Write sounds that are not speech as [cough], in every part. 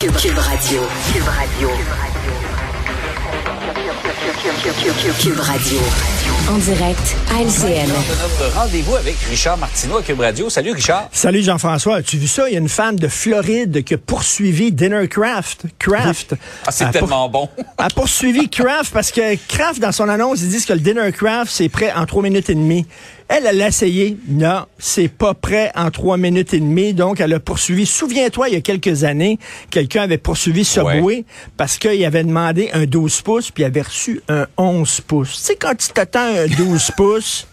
Cube, Cube Radio. Cube Radio. Cube Radio. En direct à LCN. notre rendez-vous avec Richard Martineau à Cube Radio. Salut Richard. Salut Jean-François. As-tu vu ça? Il y a une femme de Floride qui a poursuivi Dinner Craft. Craft. Ah, c'est tellement bon. [laughs] a poursuivi Kraft parce que Kraft, dans son annonce, ils disent que le Dinner Craft, c'est prêt en trois minutes et demie. Elle, elle l'a essayé. Non, c'est pas prêt en trois minutes et demie. Donc, elle a poursuivi. Souviens-toi, il y a quelques années, quelqu'un avait poursuivi Subway Ouais. parce qu'il avait demandé un 12 pouces puis il avait reçu un 11 pouces. Tu sais, quand tu t'attends un 12 [laughs] pouces,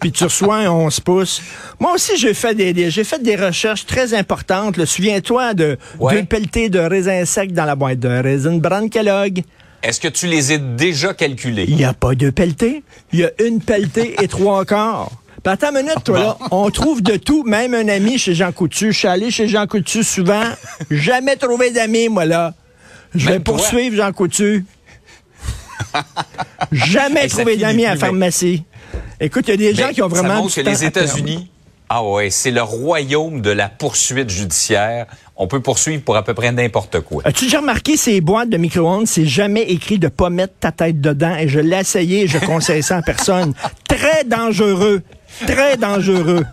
puis tu reçois un 11 pouces. Moi aussi, j'ai fait des, des- j'ai fait des recherches très importantes. Souviens-toi de Ouais. deux pelletés de raisins secs dans la boîte de raisin Brand Kellogg. Est-ce que tu les as déjà calculés? Il n'y a pas deux pelletés. Il y a une pelletée et trois quarts. Puis attends une minute, toi, là. On trouve de tout, même un ami chez Jean Coutu. Je suis allé chez Jean Coutu souvent. Jamais trouvé d'amis, moi, là. Je vais poursuivre Jean Coutu. [laughs] Jamais ça trouvé d'amis à la pharmacie. Écoute, il y a des gens qui ont ça vraiment. montre du que les. États-Unis, ah ouais, c'est le royaume de la poursuite judiciaire. On peut poursuivre pour à peu près n'importe quoi. As-tu déjà remarqué ces boîtes de micro-ondes? C'est jamais écrit de pas mettre ta tête dedans. Et je l'ai essayé et je [laughs] conseille ça à personne. Très dangereux. Très dangereux. [laughs]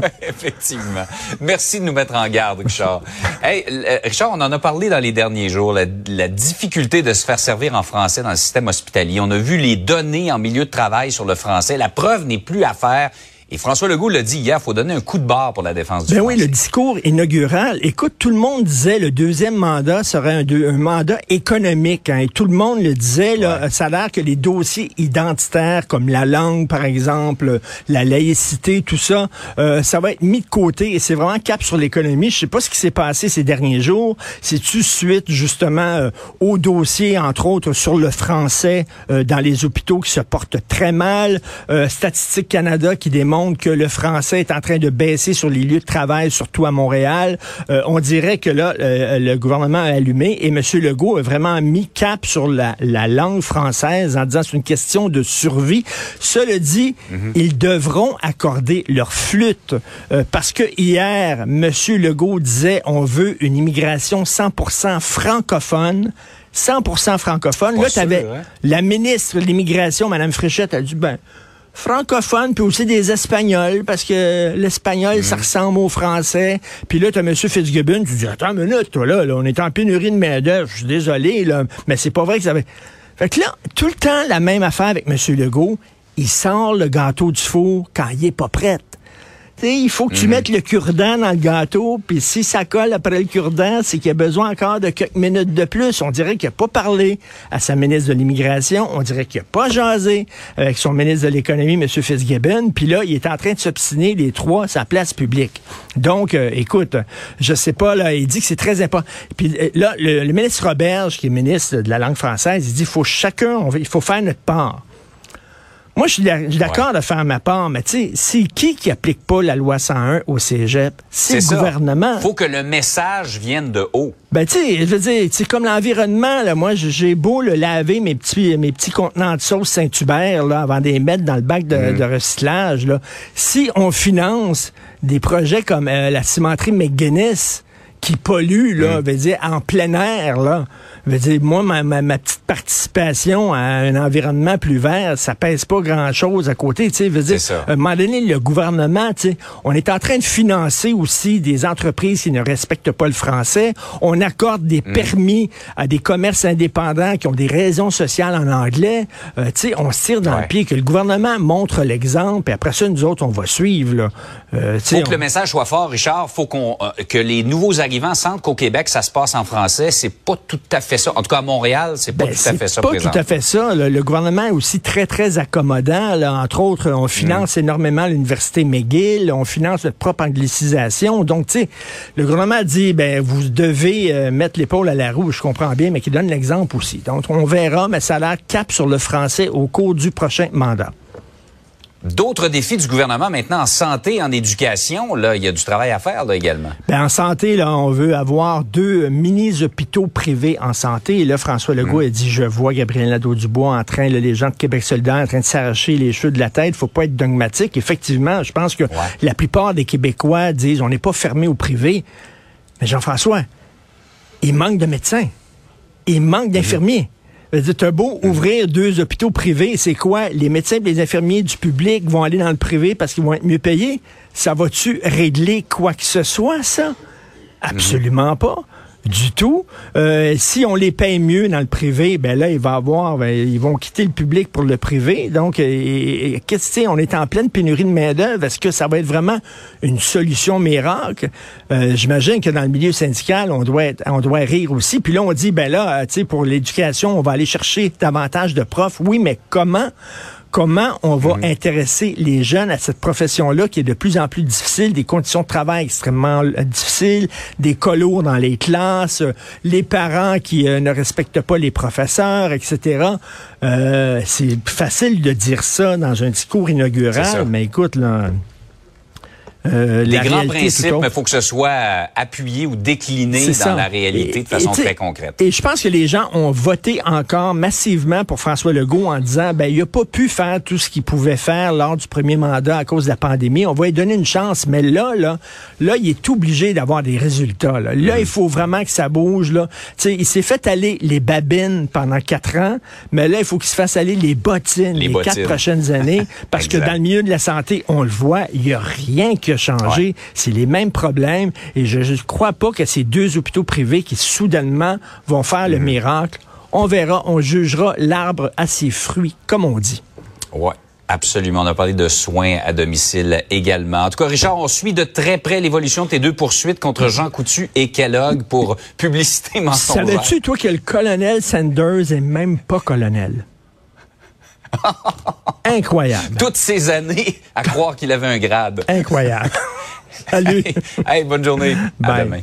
Ouais, effectivement. Merci de nous mettre en garde, Richard. hey, euh, Richard, on en a parlé dans les derniers jours, la, la difficulté de se faire servir en français dans le système hospitalier. On a vu les données en milieu de travail sur le français. La preuve n'est plus à faire. Et François Legault l'a dit hier, il faut donner un coup de barre pour la défense du Ben français. oui, le discours inaugural. Écoute, tout le monde disait le deuxième mandat serait un, deux- un mandat économique. hein, et tout le monde le disait. Là, Ouais. Ça a l'air que les dossiers identitaires, comme la langue, par exemple, la laïcité, tout ça, euh, ça va être mis de côté. Et c'est vraiment cap sur l'économie. Je sais pas ce qui s'est passé ces derniers jours. C'est-tu suite, justement, euh, au dossier, entre autres, sur le français euh, dans les hôpitaux qui se portent très mal? Euh, Statistique Canada qui démontre que le français est en train de baisser sur les lieux de travail, surtout à Montréal. Euh, on dirait que là, euh, le gouvernement a allumé et M. Legault a vraiment mis cap sur la, la langue française en disant c'est une question de survie. Cela dit, ils devront accorder leur flûte euh, parce que hier, M. Legault disait on veut une immigration 100% francophone. 100% francophone. Pas là, tu avais hein? la ministre de l'Immigration, Mme Fréchette, a dit, ben, francophone, puis aussi des Espagnols, parce que l'espagnol, Mhm. ça ressemble au français. Puis là, tu as M. Fitzgibbon, tu dis, attends une minute, toi, là, là, on est en pénurie de main-d'œuvre, je suis désolé, là, mais c'est pas vrai que ça avait... Fait que là, tout le temps, la même affaire avec M. Legault, il sort le gâteau du four quand il est pas prêt. Il faut que tu mettes le cure-dent dans le gâteau, puis si ça colle après le cure-dent, c'est qu'il y a besoin encore de quelques minutes de plus. On dirait qu'il n'a pas parlé à sa ministre de l'Immigration, on dirait qu'il n'a pas jasé avec son ministre de l'Économie, M. Fitzgibbon, puis là, il est en train de s'obstiner les trois à sa place publique. Donc, euh, écoute, je sais pas, là, il dit que c'est très important. Puis euh, là, le, le ministre Roberge, qui est ministre de la langue française, il dit, faut chacun, on il faut faire notre part. Moi, je suis d'accord de faire ma part, mais tu sais, c'est qui qui applique pas la loi 101 au cégep? C'est le ça. gouvernement. faut que le message vienne de haut. Ben, tu sais, je veux dire, c'est comme l'environnement, là. Moi, j'ai beau le laver mes petits, mes petits contenants de sauce Saint-Hubert, là, avant de les mettre dans le bac de, Mm. de recyclage, là. Si on finance des projets comme euh, la cimenterie McGuinness, qui pollue, là, Mm. veut dire, en plein air, là. Veut dire, moi, ma, ma, ma petite participation à un environnement plus vert, ça pèse pas grand-chose à côté, tu sais. Veut dire, à un moment donné, le gouvernement, tu sais, on est en train de financer aussi des entreprises qui ne respectent pas le français. On accorde des Mm. permis à des commerces indépendants qui ont des raisons sociales en anglais. Euh, tu sais, on se tire dans Ouais. le pied que le gouvernement montre l'exemple, et après ça, nous autres, on va suivre, là. Euh, Faut que le message soit fort, Richard. Faut qu'on euh, que les nouveaux arrivants sentent qu'au Québec, ça se passe en français. C'est pas tout à fait ça. En tout cas, à Montréal, c'est pas Ben, tout à fait c'est ça pas présent. tout à fait ça. Le gouvernement est aussi très, très accommodant. là. Entre autres, on finance énormément l'université McGill, on finance notre propre anglicisation. Donc, tu sais, le gouvernement dit, ben, vous devez euh, mettre l'épaule à la roue, je comprends bien, mais qui donne l'exemple aussi. Donc, on verra, mais ça a l'air cap sur le français au cours du prochain mandat. D'autres défis du gouvernement maintenant en santé, en éducation, là, il y a du travail à faire là également. Ben, en santé, là, on veut avoir deux mini-hôpitaux privés en santé. Et là, François Legault a dit, je vois Gabriel Nadeau-Dubois en train, là, les gens de Québec solidaire en train de s'arracher les cheveux de la tête. faut pas être dogmatique. Effectivement, je pense que la plupart des Québécois disent, on n'est pas fermé au privé. Mais Jean-François, il manque de médecins. Il manque d'infirmiers. Tu as beau ouvrir deux hôpitaux privés, c'est quoi? Les médecins et les infirmiers du public vont aller dans le privé parce qu'ils vont être mieux payés? Ça va-tu régler quoi que ce soit, ça? Absolument pas du tout. Euh, si on les paye mieux dans le privé, ben là, il va avoir, ben, ils vont quitter le public pour le privé. Donc, qu'est-ce que on est en pleine pénurie de main d'œuvre. Est-ce que ça va être vraiment une solution miracle? Euh, J'imagine que dans le milieu syndical, on doit on doit rire aussi. Puis là, on dit, ben là, tu sais, pour l'éducation, on va aller chercher davantage de profs. Oui, mais comment? Comment on va mhm. intéresser les jeunes à cette profession-là qui est de plus en plus difficile, des conditions de travail extrêmement euh, difficiles, des colos dans les classes, euh, les parents qui euh, ne respectent pas les professeurs, etc. c'est facile de dire ça dans un discours inaugural, mais écoute, là, euh, les grands principes, mais il faut que ce soit euh, appuyé ou décliné dans la réalité de façon très concrète. Et je pense que les gens ont voté encore massivement pour François Legault en disant, ben, il n'a pas pu faire tout ce qu'il pouvait faire lors du premier mandat à cause de la pandémie. On va lui donner une chance. Mais là, là, là, il est obligé d'avoir des résultats. Là, là il faut vraiment que ça bouge. Là. sais, il s'est fait aller les babines pendant quatre ans, mais là, il faut qu'il se fasse aller les bottines les, quatre prochaines années. [laughs] Parce que dans le milieu de la santé, on le voit, il n'y a rien que changer. C'est les mêmes problèmes. Et je ne crois pas que ces deux hôpitaux privés qui soudainement vont faire le mhm. miracle. On verra, on jugera l'arbre à ses fruits, comme on dit. Ouais. Absolument. On a parlé de soins à domicile également. En tout cas, Richard, on suit de très près l'évolution de tes deux poursuites contre Jean Coutu et Kellogg pour [laughs] publicité mensongère. Savais-tu, toi, que le colonel Sanders est même pas colonel? [laughs] Incroyable. Toutes ces années à croire qu'il avait un grade. Incroyable. [laughs] Salut. hey, bonne journée. À demain.